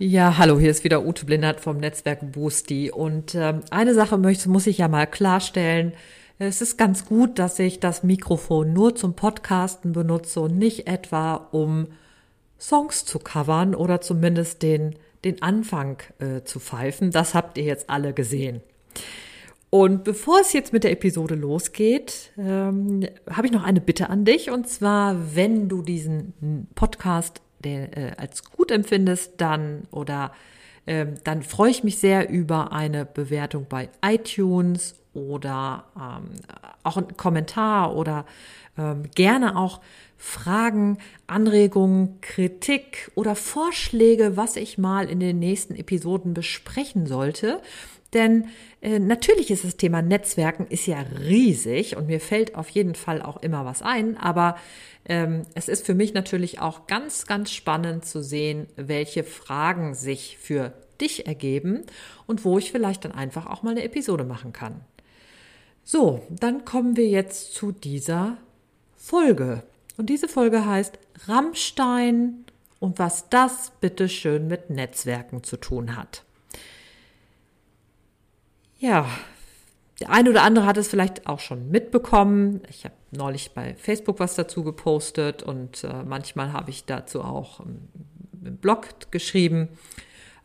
Ja, hallo, hier ist wieder Ute Blindert vom Netzwerk Boosty. Und ähm, eine Sache möchte, muss ich ja mal klarstellen. Es ist ganz gut, dass ich das Mikrofon nur zum Podcasten benutze und nicht etwa um Songs zu covern oder zumindest den, den Anfang äh, zu pfeifen. Das habt ihr jetzt alle gesehen. Und bevor es jetzt mit der Episode losgeht, ähm, habe ich noch eine Bitte an dich. Und zwar, wenn du diesen Podcast der, äh, als gut empfindest, dann oder ähm, dann freue ich mich sehr über eine Bewertung bei iTunes oder ähm, auch ein Kommentar oder ähm, gerne auch Fragen, Anregungen, Kritik oder Vorschläge, was ich mal in den nächsten Episoden besprechen sollte. Denn äh, natürlich ist das Thema Netzwerken ist ja riesig und mir fällt auf jeden Fall auch immer was ein, aber ähm, es ist für mich natürlich auch ganz, ganz spannend zu sehen, welche Fragen sich für dich ergeben und wo ich vielleicht dann einfach auch mal eine Episode machen kann. So, dann kommen wir jetzt zu dieser Folge. Und diese Folge heißt Rammstein und was das bitteschön mit Netzwerken zu tun hat. Ja, der eine oder andere hat es vielleicht auch schon mitbekommen. Ich habe neulich bei Facebook was dazu gepostet und äh, manchmal habe ich dazu auch ähm, im Blog geschrieben.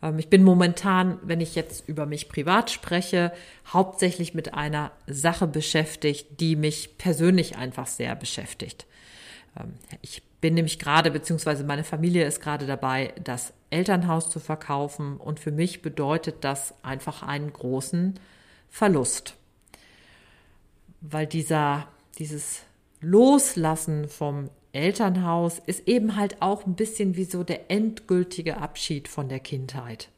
Ähm, ich bin momentan, wenn ich jetzt über mich privat spreche, hauptsächlich mit einer Sache beschäftigt, die mich persönlich einfach sehr beschäftigt. Ähm, ich bin nämlich gerade, beziehungsweise meine Familie ist gerade dabei, das Elternhaus zu verkaufen und für mich bedeutet das einfach einen großen Verlust. Weil dieser, dieses Loslassen vom Elternhaus ist eben halt auch ein bisschen wie so der endgültige Abschied von der Kindheit.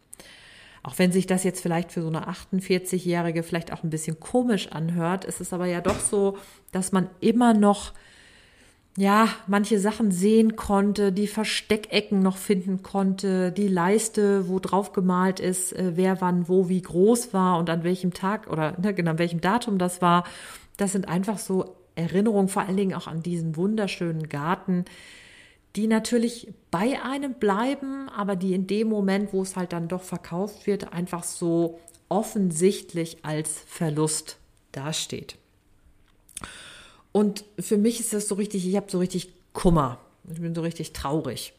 Auch wenn sich das jetzt vielleicht für so eine 48-Jährige vielleicht auch ein bisschen komisch anhört, ist es aber ja doch so, dass man immer noch ja, manche Sachen sehen konnte, die Versteckecken noch finden konnte, die Leiste, wo drauf gemalt ist, äh, wer wann wo wie groß war und an welchem Tag oder ne, genau an welchem Datum das war. Das sind einfach so Erinnerungen, vor allen Dingen auch an diesen wunderschönen Garten, die natürlich bei einem bleiben, aber die in dem Moment, wo es halt dann doch verkauft wird, einfach so offensichtlich als Verlust dasteht. Und für mich ist das so richtig, ich habe so richtig Kummer. Ich bin so richtig traurig.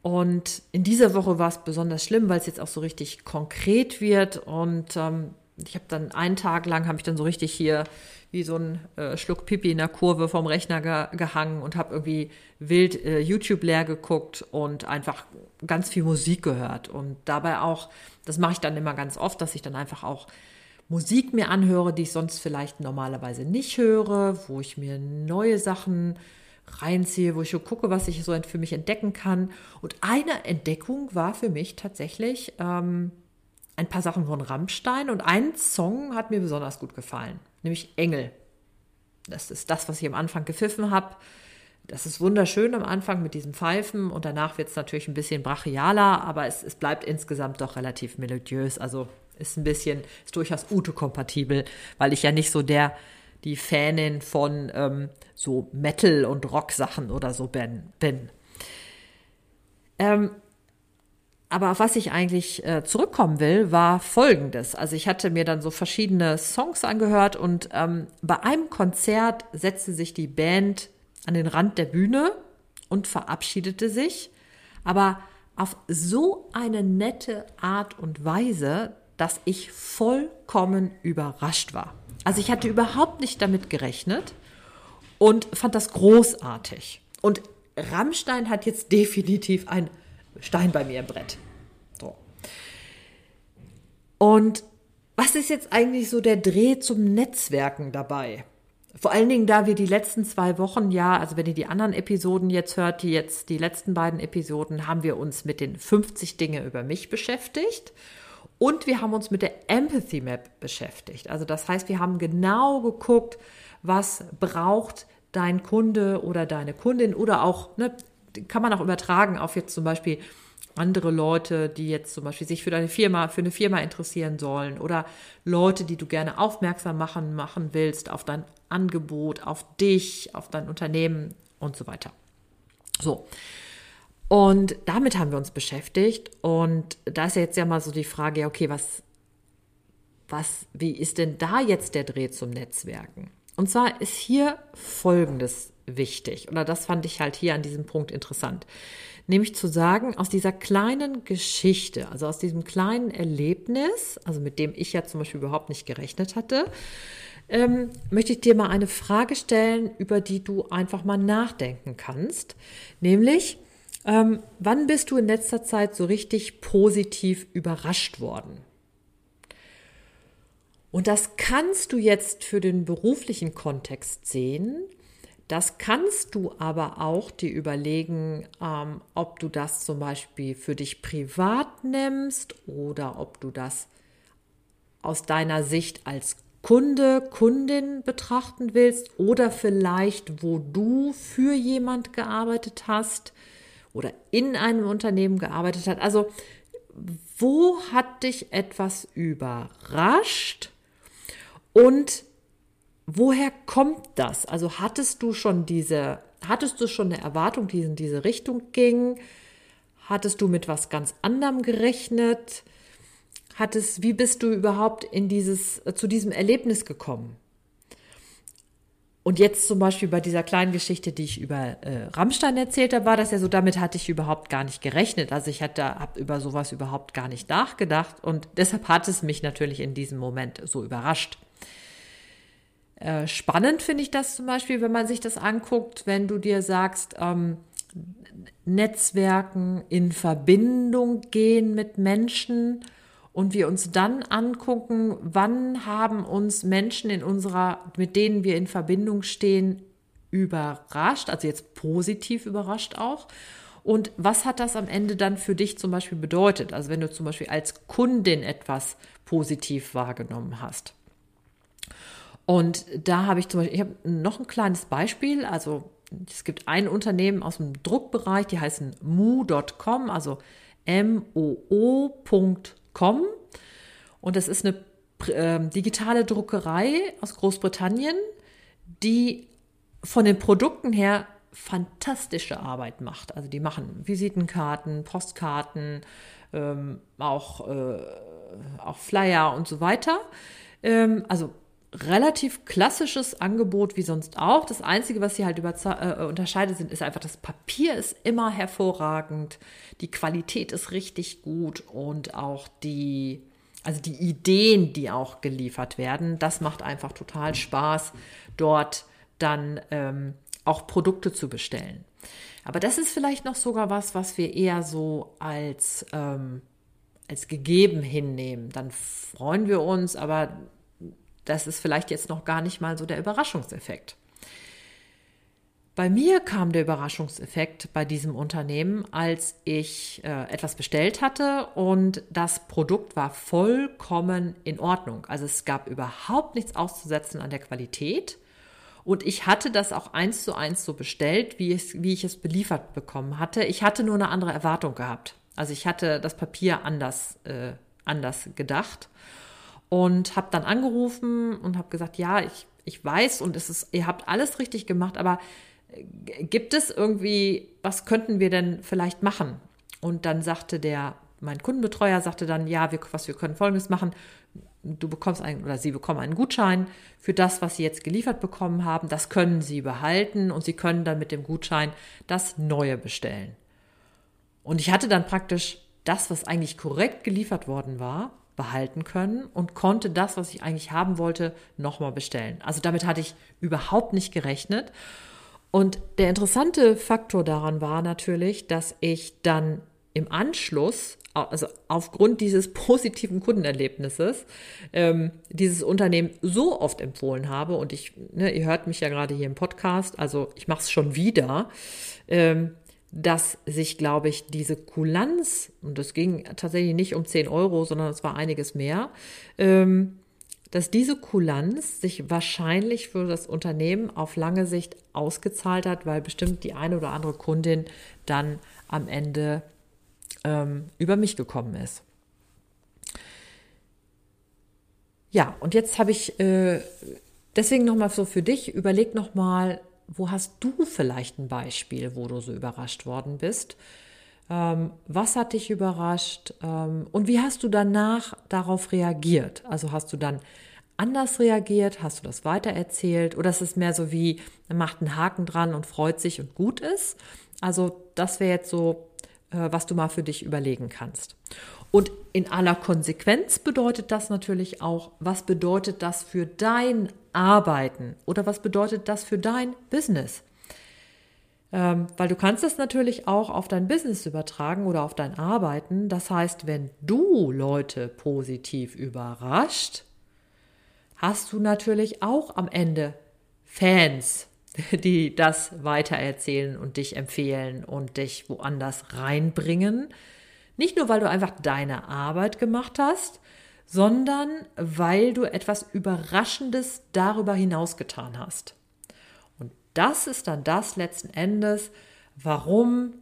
Und in dieser Woche war es besonders schlimm, weil es jetzt auch so richtig konkret wird. Und ähm, ich habe dann einen Tag lang, habe ich dann so richtig hier wie so ein äh, Schluck Pipi in der Kurve vom Rechner ge gehangen und habe irgendwie wild äh, YouTube leer geguckt und einfach ganz viel Musik gehört. Und dabei auch, das mache ich dann immer ganz oft, dass ich dann einfach auch Musik mir anhöre, die ich sonst vielleicht normalerweise nicht höre, wo ich mir neue Sachen reinziehe, wo ich so gucke, was ich so für mich entdecken kann. Und eine Entdeckung war für mich tatsächlich ähm, ein paar Sachen von Rammstein und ein Song hat mir besonders gut gefallen, nämlich Engel. Das ist das, was ich am Anfang gepfiffen habe. Das ist wunderschön am Anfang mit diesem Pfeifen und danach wird es natürlich ein bisschen brachialer, aber es, es bleibt insgesamt doch relativ melodiös. Also ist ein bisschen, ist durchaus Ute-kompatibel, weil ich ja nicht so der, die Fanin von ähm, so Metal- und Rock-Sachen oder so bin. bin. Ähm, aber auf was ich eigentlich äh, zurückkommen will, war folgendes. Also ich hatte mir dann so verschiedene Songs angehört und ähm, bei einem Konzert setzte sich die Band an den Rand der Bühne und verabschiedete sich, aber auf so eine nette Art und Weise, dass ich vollkommen überrascht war. Also ich hatte überhaupt nicht damit gerechnet und fand das großartig. Und Rammstein hat jetzt definitiv ein Stein bei mir im Brett. So. Und was ist jetzt eigentlich so der Dreh zum Netzwerken dabei? Vor allen Dingen, da wir die letzten zwei Wochen ja, also wenn ihr die anderen Episoden jetzt hört, die jetzt die letzten beiden Episoden, haben wir uns mit den 50 Dinge über mich beschäftigt. Und wir haben uns mit der Empathy Map beschäftigt. Also das heißt, wir haben genau geguckt, was braucht dein Kunde oder deine Kundin oder auch, ne, kann man auch übertragen auf jetzt zum Beispiel andere Leute, die jetzt zum Beispiel sich für deine Firma, für eine Firma interessieren sollen oder Leute, die du gerne aufmerksam machen, machen willst auf dein Angebot, auf dich, auf dein Unternehmen und so weiter. So. Und damit haben wir uns beschäftigt. Und da ist ja jetzt ja mal so die Frage, okay, was, was, wie ist denn da jetzt der Dreh zum Netzwerken? Und zwar ist hier Folgendes wichtig, oder das fand ich halt hier an diesem Punkt interessant, nämlich zu sagen, aus dieser kleinen Geschichte, also aus diesem kleinen Erlebnis, also mit dem ich ja zum Beispiel überhaupt nicht gerechnet hatte, ähm, möchte ich dir mal eine Frage stellen, über die du einfach mal nachdenken kannst, nämlich, ähm, wann bist du in letzter Zeit so richtig positiv überrascht worden? Und das kannst du jetzt für den beruflichen Kontext sehen. Das kannst du aber auch dir überlegen, ähm, ob du das zum Beispiel für dich privat nimmst oder ob du das aus deiner Sicht als Kunde, Kundin betrachten willst oder vielleicht, wo du für jemand gearbeitet hast oder in einem Unternehmen gearbeitet hast. Also, wo hat dich etwas überrascht? Und woher kommt das? Also hattest du schon diese, hattest du schon eine Erwartung, die in diese Richtung ging? Hattest du mit was ganz anderem gerechnet? Hattest, wie bist du überhaupt in dieses, zu diesem Erlebnis gekommen? Und jetzt zum Beispiel bei dieser kleinen Geschichte, die ich über äh, Rammstein erzählt habe, war das ja so, damit hatte ich überhaupt gar nicht gerechnet. Also ich hatte, habe über sowas überhaupt gar nicht nachgedacht und deshalb hat es mich natürlich in diesem Moment so überrascht. Äh, spannend finde ich das zum Beispiel, wenn man sich das anguckt, wenn du dir sagst, ähm, Netzwerken in Verbindung gehen mit Menschen und wir uns dann angucken, wann haben uns Menschen in unserer, mit denen wir in Verbindung stehen, überrascht, also jetzt positiv überrascht auch. Und was hat das am Ende dann für dich zum Beispiel bedeutet? Also wenn du zum Beispiel als Kundin etwas positiv wahrgenommen hast. Und da habe ich zum Beispiel, ich habe noch ein kleines Beispiel. Also es gibt ein Unternehmen aus dem Druckbereich, die heißen mu.com, also M-O-O.com. Und das ist eine äh, digitale Druckerei aus Großbritannien, die von den Produkten her fantastische Arbeit macht. Also die machen Visitenkarten, Postkarten, ähm, auch, äh, auch Flyer und so weiter. Ähm, also relativ klassisches Angebot wie sonst auch. Das Einzige, was sie halt äh, unterscheidet, sind, ist einfach, das Papier ist immer hervorragend, die Qualität ist richtig gut und auch die, also die Ideen, die auch geliefert werden, das macht einfach total Spaß, dort dann ähm, auch Produkte zu bestellen. Aber das ist vielleicht noch sogar was, was wir eher so als, ähm, als gegeben hinnehmen. Dann freuen wir uns, aber das ist vielleicht jetzt noch gar nicht mal so der Überraschungseffekt. Bei mir kam der Überraschungseffekt bei diesem Unternehmen, als ich äh, etwas bestellt hatte und das Produkt war vollkommen in Ordnung. Also es gab überhaupt nichts auszusetzen an der Qualität. Und ich hatte das auch eins zu eins so bestellt, wie, es, wie ich es beliefert bekommen hatte. Ich hatte nur eine andere Erwartung gehabt. Also ich hatte das Papier anders, äh, anders gedacht und habe dann angerufen und habe gesagt, ja, ich, ich weiß und es ist, ihr habt alles richtig gemacht, aber äh, gibt es irgendwie, was könnten wir denn vielleicht machen? Und dann sagte der, mein Kundenbetreuer sagte dann, ja, wir, was wir können Folgendes machen. Du bekommst einen oder Sie bekommen einen Gutschein für das, was Sie jetzt geliefert bekommen haben. Das können Sie behalten und Sie können dann mit dem Gutschein das Neue bestellen. Und ich hatte dann praktisch das, was eigentlich korrekt geliefert worden war, behalten können und konnte das, was ich eigentlich haben wollte, nochmal bestellen. Also damit hatte ich überhaupt nicht gerechnet. Und der interessante Faktor daran war natürlich, dass ich dann im Anschluss, also aufgrund dieses positiven Kundenerlebnisses, ähm, dieses Unternehmen so oft empfohlen habe. Und ich, ne, ihr hört mich ja gerade hier im Podcast, also ich mache es schon wieder. Ähm, dass sich, glaube ich, diese Kulanz, und das ging tatsächlich nicht um 10 Euro, sondern es war einiges mehr, ähm, dass diese Kulanz sich wahrscheinlich für das Unternehmen auf lange Sicht ausgezahlt hat, weil bestimmt die eine oder andere Kundin dann am Ende ähm, über mich gekommen ist. Ja, und jetzt habe ich äh, deswegen nochmal so für dich, überleg nochmal, wo hast du vielleicht ein Beispiel, wo du so überrascht worden bist? Ähm, was hat dich überrascht? Ähm, und wie hast du danach darauf reagiert? Also hast du dann anders reagiert? Hast du das weitererzählt? Oder ist es mehr so wie, er macht einen Haken dran und freut sich und gut ist? Also das wäre jetzt so, äh, was du mal für dich überlegen kannst. Und in aller Konsequenz bedeutet das natürlich auch, was bedeutet das für dein Arbeiten oder was bedeutet das für dein Business? Ähm, weil du kannst das natürlich auch auf dein Business übertragen oder auf dein Arbeiten. Das heißt, wenn du Leute positiv überrascht, hast du natürlich auch am Ende Fans, die das weitererzählen und dich empfehlen und dich woanders reinbringen. Nicht nur, weil du einfach deine Arbeit gemacht hast, sondern weil du etwas Überraschendes darüber hinaus getan hast. Und das ist dann das letzten Endes, warum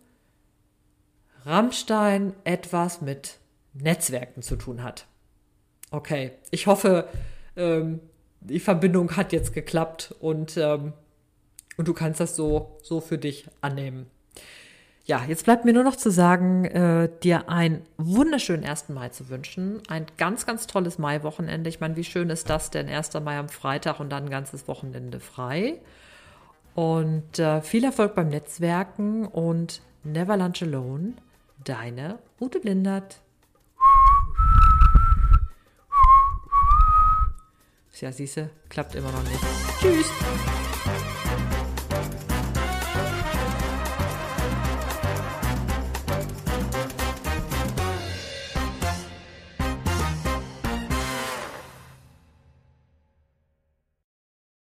Rammstein etwas mit Netzwerken zu tun hat. Okay, ich hoffe, ähm, die Verbindung hat jetzt geklappt und, ähm, und du kannst das so, so für dich annehmen. Ja, jetzt bleibt mir nur noch zu sagen, äh, dir einen wunderschönen 1. Mai zu wünschen. Ein ganz, ganz tolles Maiwochenende. Ich meine, wie schön ist das denn? 1. Mai am Freitag und dann ein ganzes Wochenende frei. Und äh, viel Erfolg beim Netzwerken und Never Lunch Alone. Deine Ute Blindert. Ja, siehste, klappt immer noch nicht. Tschüss.